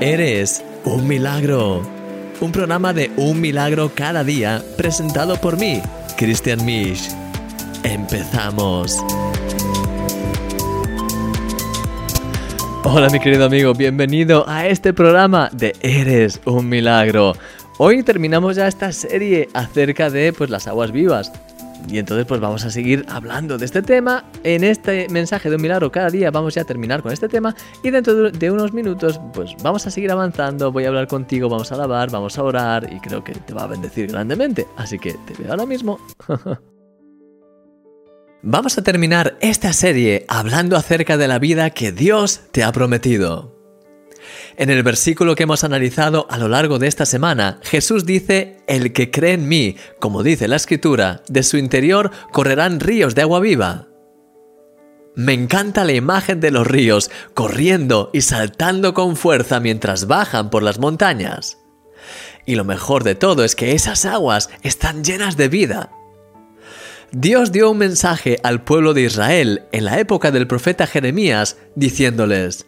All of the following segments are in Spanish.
Eres un milagro. Un programa de un milagro cada día presentado por mí, Christian Misch. Empezamos. Hola mi querido amigo, bienvenido a este programa de Eres un milagro. Hoy terminamos ya esta serie acerca de pues las aguas vivas. Y entonces pues vamos a seguir hablando de este tema. En este mensaje de un milagro cada día vamos ya a terminar con este tema. Y dentro de unos minutos pues vamos a seguir avanzando. Voy a hablar contigo, vamos a alabar, vamos a orar y creo que te va a bendecir grandemente. Así que te veo ahora mismo. Vamos a terminar esta serie hablando acerca de la vida que Dios te ha prometido. En el versículo que hemos analizado a lo largo de esta semana, Jesús dice, El que cree en mí, como dice la escritura, de su interior correrán ríos de agua viva. Me encanta la imagen de los ríos corriendo y saltando con fuerza mientras bajan por las montañas. Y lo mejor de todo es que esas aguas están llenas de vida. Dios dio un mensaje al pueblo de Israel en la época del profeta Jeremías diciéndoles,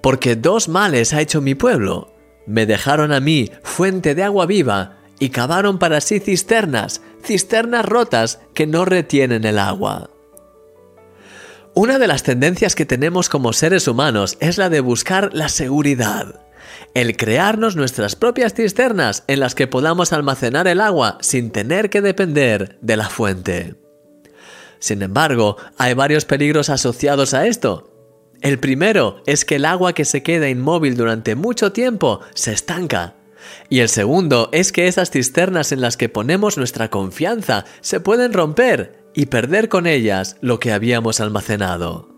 porque dos males ha hecho mi pueblo. Me dejaron a mí fuente de agua viva y cavaron para sí cisternas, cisternas rotas que no retienen el agua. Una de las tendencias que tenemos como seres humanos es la de buscar la seguridad, el crearnos nuestras propias cisternas en las que podamos almacenar el agua sin tener que depender de la fuente. Sin embargo, hay varios peligros asociados a esto, el primero es que el agua que se queda inmóvil durante mucho tiempo se estanca. Y el segundo es que esas cisternas en las que ponemos nuestra confianza se pueden romper y perder con ellas lo que habíamos almacenado.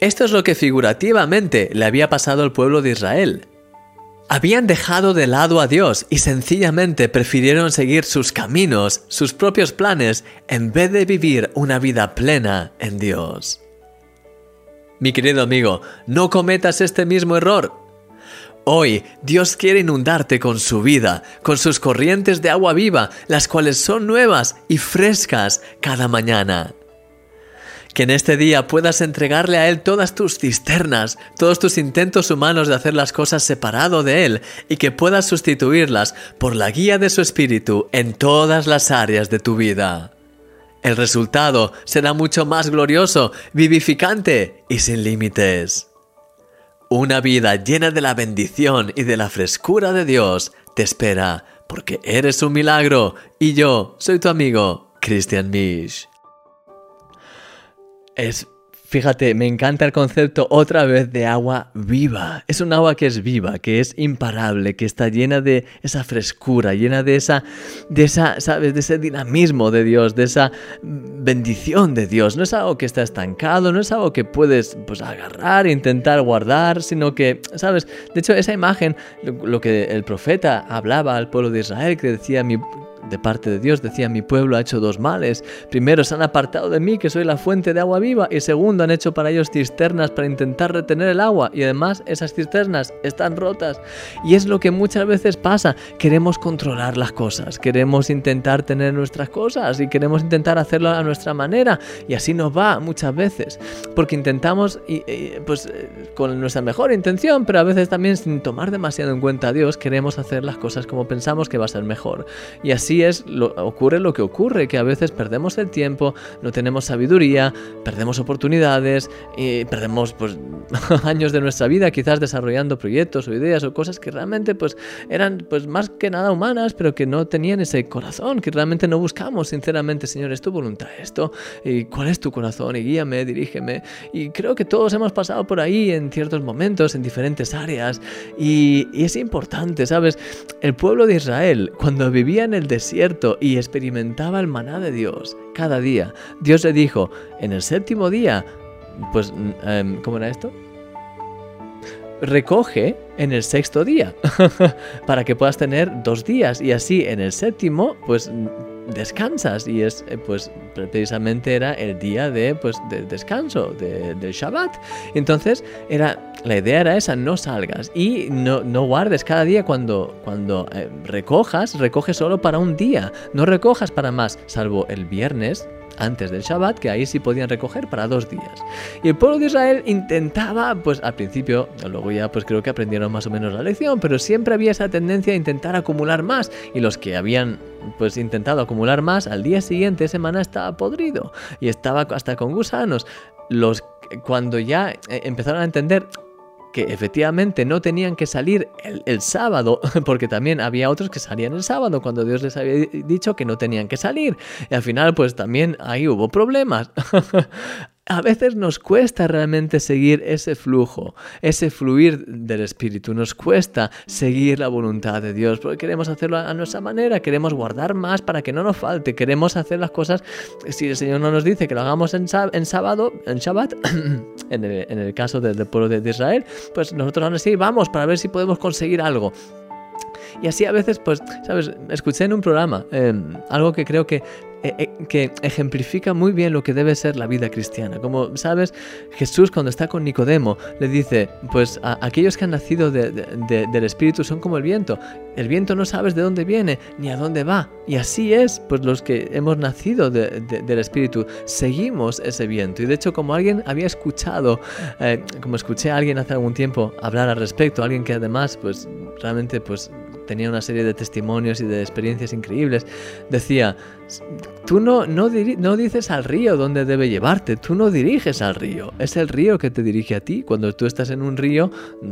Esto es lo que figurativamente le había pasado al pueblo de Israel. Habían dejado de lado a Dios y sencillamente prefirieron seguir sus caminos, sus propios planes, en vez de vivir una vida plena en Dios. Mi querido amigo, no cometas este mismo error. Hoy Dios quiere inundarte con su vida, con sus corrientes de agua viva, las cuales son nuevas y frescas cada mañana. Que en este día puedas entregarle a Él todas tus cisternas, todos tus intentos humanos de hacer las cosas separado de Él y que puedas sustituirlas por la guía de su Espíritu en todas las áreas de tu vida. El resultado será mucho más glorioso, vivificante y sin límites. Una vida llena de la bendición y de la frescura de Dios te espera, porque eres un milagro y yo soy tu amigo, Christian Misch. Es Fíjate, me encanta el concepto otra vez de agua viva. Es un agua que es viva, que es imparable, que está llena de esa frescura, llena de esa, de esa, ¿sabes? De ese dinamismo de Dios, de esa bendición de Dios. No es algo que está estancado, no es algo que puedes pues, agarrar, intentar guardar, sino que, ¿sabes? De hecho, esa imagen, lo, que el profeta hablaba al pueblo de Israel, que decía, mi, de parte de Dios, decía, mi pueblo ha hecho dos males. Primero, se han apartado de mí, que soy la fuente de agua viva, y segundo, han hecho para ellos cisternas para intentar retener el agua, y además esas cisternas están rotas. Y es lo que muchas veces pasa, queremos controlar las cosas, queremos intentar tener nuestras cosas y queremos intentar hacerlo a nuestra manera, y así nos va muchas veces, porque intentamos, pues, eh, con nuestra mejor intención, pero a veces también sin tomar demasiado en cuenta a Dios, queremos hacer las cosas como pensamos que va a ser mejor. Y así es, lo, ocurre lo que ocurre, que a veces perdemos el tiempo, no tenemos sabiduría, perdemos oportunidades y perdemos pues, años de nuestra vida quizás desarrollando proyectos o ideas o cosas que realmente pues, eran pues, más que nada humanas, pero que no tenían ese corazón, que realmente no buscamos sinceramente, Señor, es tu voluntad esto, y cuál es tu corazón, y guíame, dirígeme. Y creo que todos hemos pasado por ahí en ciertos momentos, en diferentes áreas, y, y es importante, ¿sabes? El pueblo de Israel, cuando vivía en el desierto, y experimentaba el maná de Dios cada día. Dios le dijo, en el séptimo día, pues, em, ¿cómo era esto? Recoge en el sexto día, para que puedas tener dos días y así en el séptimo, pues descansas y es eh, pues precisamente era el día de pues de descanso de, del Shabbat. Entonces era la idea era esa no salgas y no, no guardes cada día cuando cuando eh, recojas recoge solo para un día no recojas para más salvo el viernes antes del Shabbat, que ahí sí podían recoger para dos días. Y el pueblo de Israel intentaba, pues al principio, luego ya pues creo que aprendieron más o menos la lección, pero siempre había esa tendencia a intentar acumular más y los que habían pues intentado acumular más, al día siguiente semana estaba podrido y estaba hasta con gusanos. Los cuando ya eh, empezaron a entender que efectivamente no tenían que salir el, sábado, porque también había otros que salían el sábado cuando Dios les había dicho que no tenían que salir. Y al final, pues también ahí hubo problemas. a veces nos cuesta realmente seguir ese flujo, ese fluir del Espíritu. Nos cuesta seguir la voluntad de Dios porque queremos hacerlo a nuestra manera, queremos guardar más para que no nos falte, queremos hacer las cosas. Si el Señor no nos dice que lo hagamos en, sábado, en Shabbat, en, el, caso del, pueblo de, Israel, pues nosotros aún así vamos para ver si podemos conseguir algo. Y así a veces, pues, ¿sabes? Escuché en un programa em, algo que creo que eh, eh, que ejemplifica muy bien lo que debe ser la vida cristiana. Como sabes, Jesús cuando está con Nicodemo le dice, pues aquellos que han nacido del Espíritu son como el viento. El viento no sabes de dónde viene ni a dónde va. Y así es, pues los que hemos nacido del Espíritu, seguimos ese viento. Y de hecho, como alguien había escuchado, eh, como escuché a alguien hace algún tiempo hablar al respecto, alguien que además, pues realmente, pues tenía una serie de testimonios y de experiencias increíbles, decía, tú no, no, dices al río dónde debe llevarte, tú no diriges al río, es el río que te dirige a ti. Cuando tú estás en un río,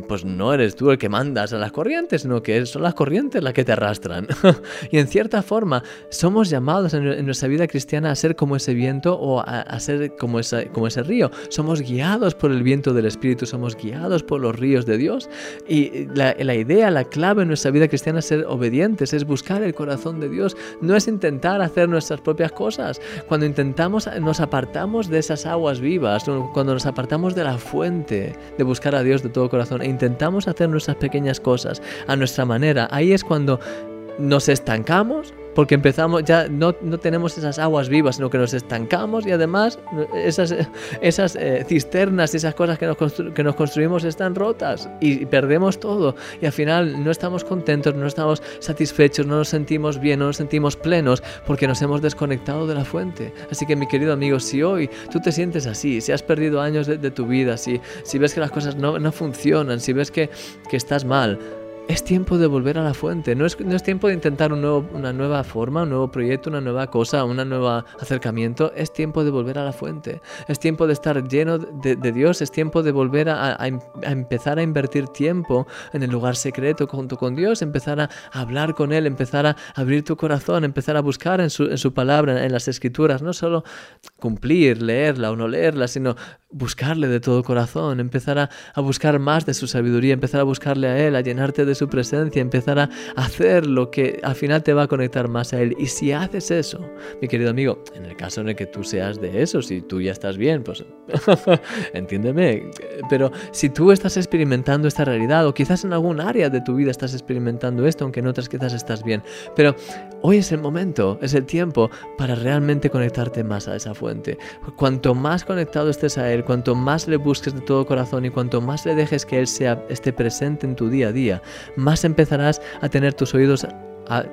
pues no eres tú el que mandas a las corrientes, sino que son las corrientes las que te arrastran. y en cierta forma, somos llamados en, nuestra vida cristiana a ser como ese viento o a, ser como, esa, como ese río. Somos guiados por el viento del Espíritu, somos guiados por los ríos de Dios. Y la, idea, la clave en nuestra vida cristiana ser obedientes, es buscar el corazón de Dios, no es intentar hacer nuestras propias cosas. Cuando intentamos, nos apartamos de esas aguas vivas, cuando nos apartamos de la fuente de buscar a Dios de todo corazón e intentamos hacer nuestras pequeñas cosas a nuestra manera, ahí es cuando nos estancamos porque empezamos, ya no, no, tenemos esas aguas vivas, sino que nos estancamos y además esas, esas eh, cisternas y esas cosas que nos, que nos construimos están rotas y, perdemos todo. Y al final no estamos contentos, no estamos satisfechos, no nos sentimos bien, no nos sentimos plenos porque nos hemos desconectado de la fuente. Así que mi querido amigo, si hoy tú te sientes así, si has perdido años de, de tu vida, si, si ves que las cosas no, no funcionan, si ves que, que estás mal, es tiempo de volver a la fuente, no es, no es tiempo de intentar una nueva forma, un nuevo proyecto, una nueva cosa, un nuevo acercamiento, es tiempo de volver a la fuente, es tiempo de estar lleno de, Dios, es tiempo de volver a, empezar a invertir tiempo en el lugar secreto junto con Dios, empezar a hablar con Él, empezar a abrir tu corazón, empezar a buscar en su, en su palabra, en las escrituras, no solo cumplir, leerla o no leerla, sino buscarle de todo corazón, empezar a, a, buscar más de su sabiduría, empezar a buscarle a Él, a llenarte de su presencia, empezar a hacer lo que al final te va a conectar más a Él. Y si haces eso, mi querido amigo, en el caso en el que tú seas de eso, si tú ya estás bien, pues entiéndeme, pero si tú estás experimentando esta realidad o quizás en algún área de tu vida estás experimentando esto, aunque en otras quizás estás bien, pero hoy es el momento, es el tiempo para realmente conectarte más a esa fuente. Cuanto más conectado estés a Él, cuanto más le busques de todo corazón y cuanto más le dejes que Él sea, esté presente en tu día a día, más empezarás a tener tus oídos a,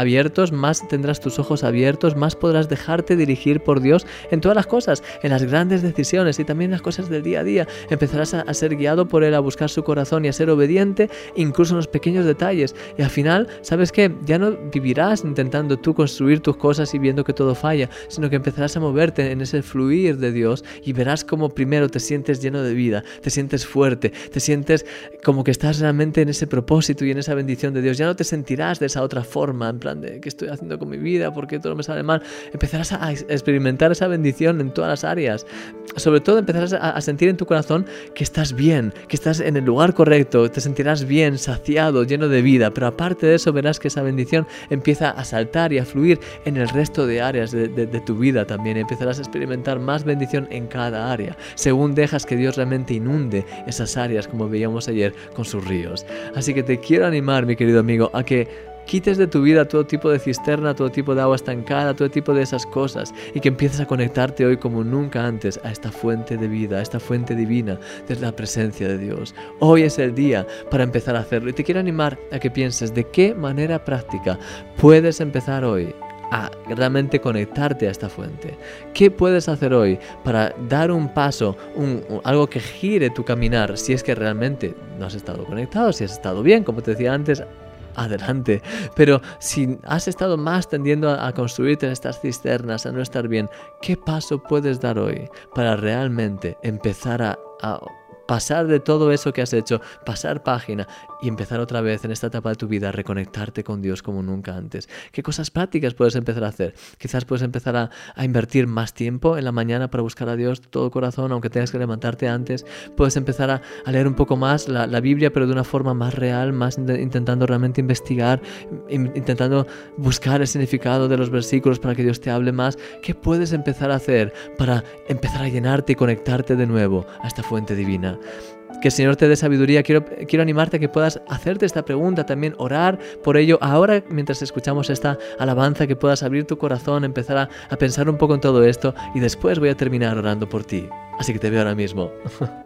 abiertos, más tendrás tus ojos abiertos, más podrás dejarte dirigir por Dios en todas las cosas, en las grandes decisiones y también en las cosas del día a día. Empezarás a, ser guiado por Él, a buscar su corazón y a ser obediente, incluso en los pequeños detalles. Y al final, ¿sabes qué? Ya no vivirás intentando tú construir tus cosas y viendo que todo falla, sino que empezarás a moverte en ese fluir de Dios y verás cómo primero te sientes lleno de vida, te sientes fuerte, te sientes como que estás realmente en ese propósito y en esa bendición de Dios. Ya no te sentirás de esa otra forma, plan de qué estoy haciendo con mi vida, por qué todo me sale mal, empezarás a experimentar esa bendición en todas las áreas. Sobre todo empezarás a, sentir en tu corazón que estás bien, que estás en el lugar correcto, te sentirás bien, saciado, lleno de vida, pero aparte de eso verás que esa bendición empieza a saltar y a fluir en el resto de áreas de, de tu vida también. Empezarás a experimentar más bendición en cada área, según dejas que Dios realmente inunde esas áreas como veíamos ayer con sus ríos. Así que te quiero animar, mi querido amigo, a que quites de tu vida todo tipo de cisterna, todo tipo de agua estancada, todo tipo de esas cosas y que empieces a conectarte hoy como nunca antes a esta fuente de vida, a esta fuente divina desde la presencia de Dios. Hoy es el día para empezar a hacerlo y te quiero animar a que pienses de qué manera práctica puedes empezar hoy a realmente conectarte a esta fuente. ¿Qué puedes hacer hoy para dar un paso, algo que gire tu caminar si es que realmente no has estado conectado, si has estado bien, como te decía antes, adelante. Pero si has estado más tendiendo a, construirte en estas cisternas, a no estar bien, ¿qué paso puedes dar hoy para realmente empezar a pasar de todo eso que has hecho, pasar página y empezar otra vez en esta etapa de tu vida a reconectarte con Dios como nunca antes. ¿Qué cosas prácticas puedes empezar a hacer? Quizás puedes empezar a, invertir más tiempo en la mañana para buscar a Dios de todo corazón, aunque tengas que levantarte antes. Puedes empezar a, leer un poco más la, Biblia, pero de una forma más real, más intentando realmente investigar, intentando buscar el significado de los versículos para que Dios te hable más. ¿Qué puedes empezar a hacer para empezar a llenarte y conectarte de nuevo a esta fuente divina? Que el Señor te dé sabiduría. Quiero, quiero animarte a que puedas hacerte esta pregunta, también orar por ello. Ahora, mientras escuchamos esta alabanza, que puedas abrir tu corazón, empezar a, a pensar un poco en todo esto y después voy a terminar orando por ti. Así que te veo ahora mismo.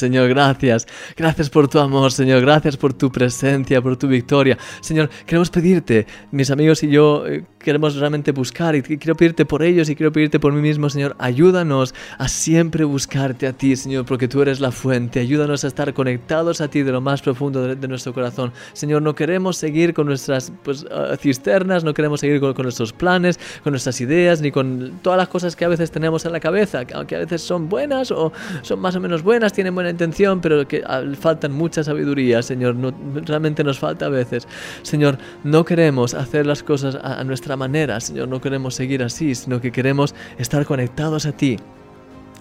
Señor, gracias. Gracias por tu amor, Señor. Gracias por tu presencia, por tu victoria. Señor, queremos pedirte, mis amigos y yo eh, queremos realmente buscar y quiero pedirte por ellos y quiero pedirte por mí mismo, Señor. Ayúdanos a siempre buscarte a ti, Señor, porque tú eres la fuente. Ayúdanos a estar conectados a ti de lo más profundo de, nuestro corazón. Señor, no queremos seguir con nuestras pues, ah, cisternas, no queremos seguir con, nuestros planes, con nuestras ideas, ni con todas las cosas que a veces tenemos en la cabeza, que a veces son buenas o son más o menos buenas, tienen buena intención, pero que ah, faltan mucha sabiduría, Señor. No, realmente nos falta a veces. Señor, no queremos hacer las cosas a nuestra manera, Señor. No queremos seguir así, sino que queremos estar conectados a ti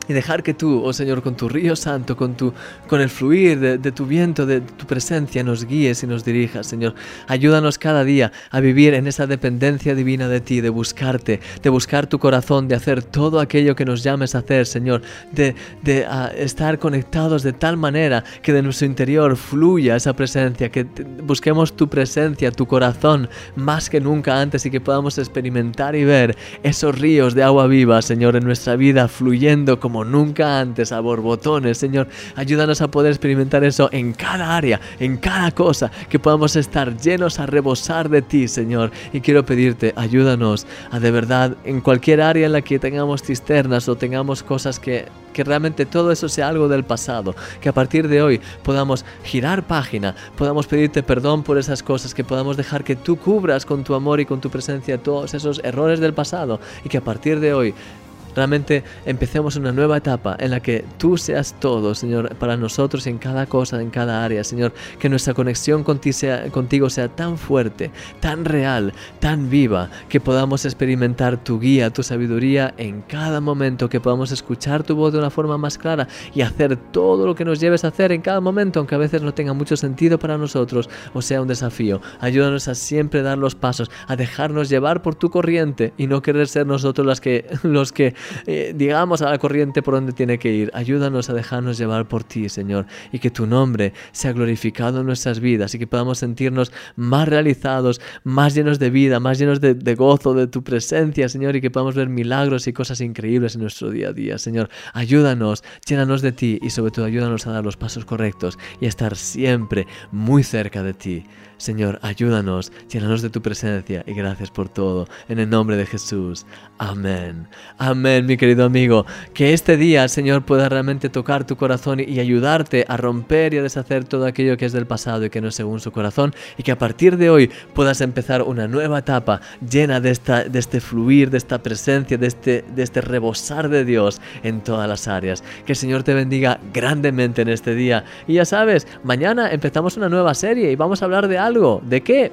y dejar que tú, oh Señor, con tu río santo, con, tu, con el fluir de, tu viento, de tu presencia, nos guíes y nos dirijas, Señor. Ayúdanos cada día a vivir en esa dependencia divina de ti, de buscarte, de buscar tu corazón, de hacer todo aquello que nos llames a hacer, Señor, de, de estar conectados de tal manera que de nuestro interior fluya esa presencia, que busquemos tu presencia, tu corazón, más que nunca antes y que podamos experimentar y ver esos ríos de agua viva, Señor, en nuestra vida fluyendo como nunca antes, a borbotones, Señor. Ayúdanos a poder experimentar eso en cada área, en cada cosa, que podamos estar llenos a rebosar de ti, Señor. Y quiero pedirte, ayúdanos a de verdad, en cualquier área en la que tengamos cisternas o tengamos cosas que, que realmente todo eso sea algo del pasado, que a partir de hoy podamos girar página, podamos pedirte perdón por esas cosas, que podamos dejar que tú cubras con tu amor y con tu presencia todos esos errores del pasado y que a partir de hoy realmente empecemos una nueva etapa en la que tú seas todo, Señor, para nosotros en cada cosa, en cada área, Señor, que nuestra conexión contigo sea, tan fuerte, tan real, tan viva, que podamos experimentar tu guía, tu sabiduría en cada momento, que podamos escuchar tu voz de una forma más clara y hacer todo lo que nos lleves a hacer en cada momento, aunque a veces no tenga mucho sentido para nosotros o sea un desafío. Ayúdanos a siempre dar los pasos, a dejarnos llevar por tu corriente y no querer ser nosotros los que, los que eh, digamos a la corriente por donde tiene que ir. Ayúdanos a dejarnos llevar por ti, Señor, y que tu nombre sea glorificado en nuestras vidas y que podamos sentirnos más realizados, más llenos de vida, más llenos de, de gozo de tu presencia, Señor, y que podamos ver milagros y cosas increíbles en nuestro día a día, Señor. Ayúdanos, llénanos de ti y sobre todo ayúdanos a dar los pasos correctos y a estar siempre muy cerca de ti. Señor, ayúdanos, llénanos de tu presencia y gracias por todo. En el nombre de Jesús. Amén. Amén, mi querido amigo. Que este día, Señor, pueda realmente tocar tu corazón y ayudarte a romper y a deshacer todo aquello que es del pasado y que no es según su corazón. Y que a partir de hoy puedas empezar una nueva etapa llena de, esta, de este fluir, de esta presencia, de este, de este rebosar de Dios en todas las áreas. Que el Señor te bendiga grandemente en este día. Y ya sabes, mañana empezamos una nueva serie y vamos a hablar de algo algo. ¿De qué?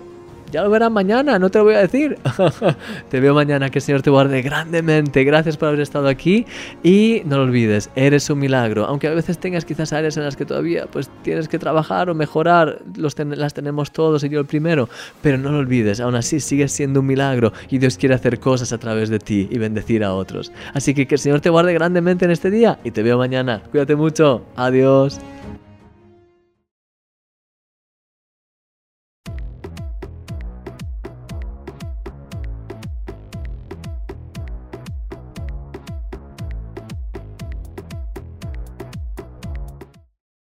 Ya lo verás mañana, no te lo voy a decir. te veo mañana, que el Señor te guarde grandemente. Gracias por haber estado aquí y no lo olvides, eres un milagro. Aunque a veces tengas quizás áreas en las que todavía pues tienes que trabajar o mejorar, los las tenemos todos y yo el primero, pero no lo olvides, aún así sigues siendo un milagro y Dios quiere hacer cosas a través de ti y bendecir a otros. Así que que el Señor te guarde grandemente en este día y te veo mañana. Cuídate mucho. Adiós.